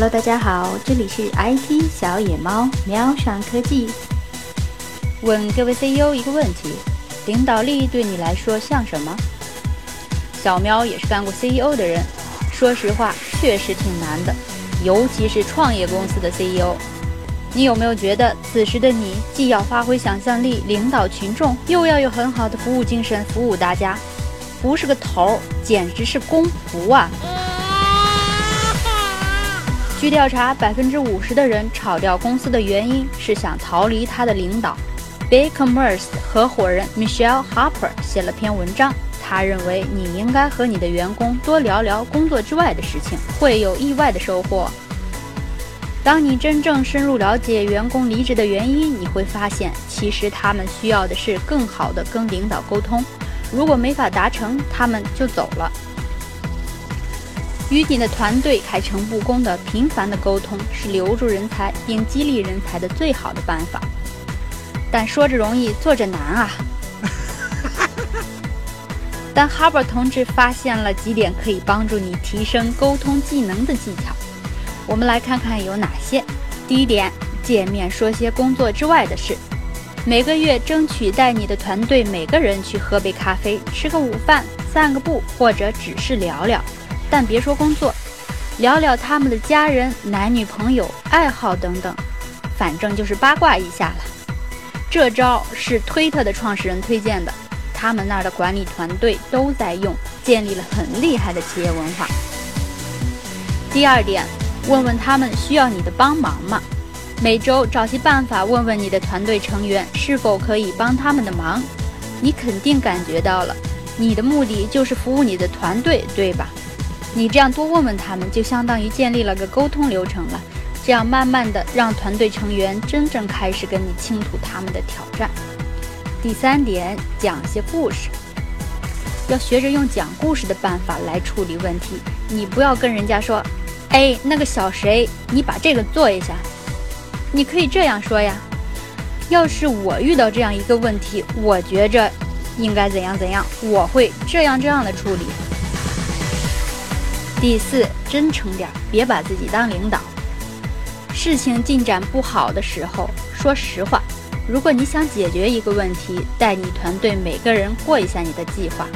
Hello，大家好，这里是 IT 小野猫喵上科技。问各位 CEO 一个问题：领导力对你来说像什么？小喵也是干过 CEO 的人，说实话，确实挺难的，尤其是创业公司的 CEO。你有没有觉得，此时的你既要发挥想象力领导群众，又要有很好的服务精神服务大家？不是个头儿，简直是公仆啊！据调查，百分之五十的人炒掉公司的原因是想逃离他的领导。Big Commerce 合伙人 Michelle Harper 写了篇文章，他认为你应该和你的员工多聊聊工作之外的事情，会有意外的收获。当你真正深入了解员工离职的原因，你会发现，其实他们需要的是更好的跟领导沟通。如果没法达成，他们就走了。与你的团队开诚布公的、频繁的沟通，是留住人才并激励人才的最好的办法。但说着容易，做着难啊！但哈伯同志发现了几点可以帮助你提升沟通技能的技巧，我们来看看有哪些。第一点，见面说些工作之外的事，每个月争取带你的团队每个人去喝杯咖啡，吃个午饭，散个步，或者只是聊聊。但别说工作，聊聊他们的家人、男女朋友、爱好等等，反正就是八卦一下了。这招是推特的创始人推荐的，他们那儿的管理团队都在用，建立了很厉害的企业文化。第二点，问问他们需要你的帮忙吗？每周找些办法问问你的团队成员是否可以帮他们的忙。你肯定感觉到了，你的目的就是服务你的团队，对吧？你这样多问问他们，就相当于建立了个沟通流程了。这样慢慢的让团队成员真正开始跟你倾吐他们的挑战。第三点，讲些故事，要学着用讲故事的办法来处理问题。你不要跟人家说，哎，那个小谁，你把这个做一下。你可以这样说呀，要是我遇到这样一个问题，我觉着应该怎样怎样，我会这样这样的处理。第四，真诚点，别把自己当领导。事情进展不好的时候，说实话。如果你想解决一个问题，带你团队每个人过一下你的计划。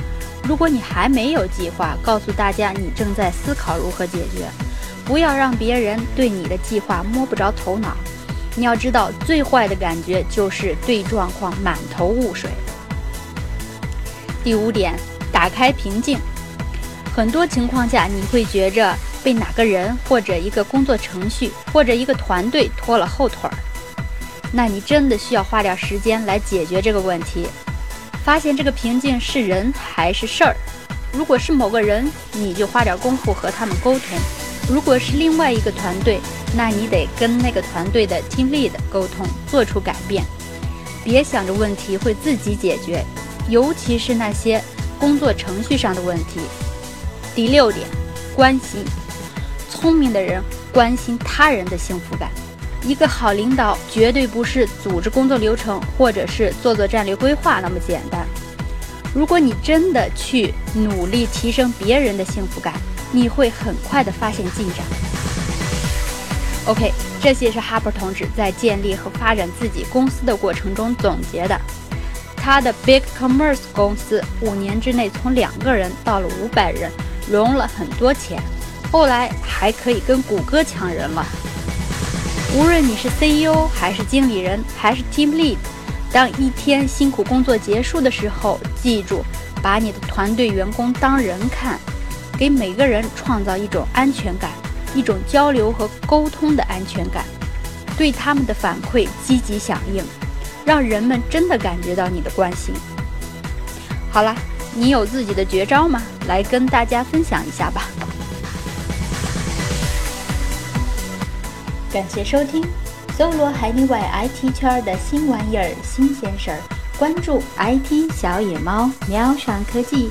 如果你还没有计划，告诉大家你正在思考如何解决。不要让别人对你的计划摸不着头脑。你要知道，最坏的感觉就是对状况满头雾水。第五点，打开平静。很多情况下，你会觉着被哪个人或者一个工作程序或者一个团队拖了后腿儿，那你真的需要花点时间来解决这个问题，发现这个瓶颈是人还是事儿。如果是某个人，你就花点功夫和他们沟通；如果是另外一个团队，那你得跟那个团队的 team lead 沟通，做出改变。别想着问题会自己解决，尤其是那些工作程序上的问题。第六点，关心。聪明的人关心他人的幸福感。一个好领导绝对不是组织工作流程，或者是做做战略规划那么简单。如果你真的去努力提升别人的幸福感，你会很快的发现进展。OK，这些是哈珀同志在建立和发展自己公司的过程中总结的。他的 Big Commerce 公司五年之内从两个人到了五百人。融了很多钱，后来还可以跟谷歌抢人了。无论你是 CEO 还是经理人还是 Team Lead，当一天辛苦工作结束的时候，记住把你的团队员工当人看，给每个人创造一种安全感，一种交流和沟通的安全感，对他们的反馈积极响应，让人们真的感觉到你的关心。好了。你有自己的绝招吗？来跟大家分享一下吧。感谢收听，搜罗海内外 IT 圈的新玩意儿、新鲜事儿，关注 IT 小野猫，喵上科技。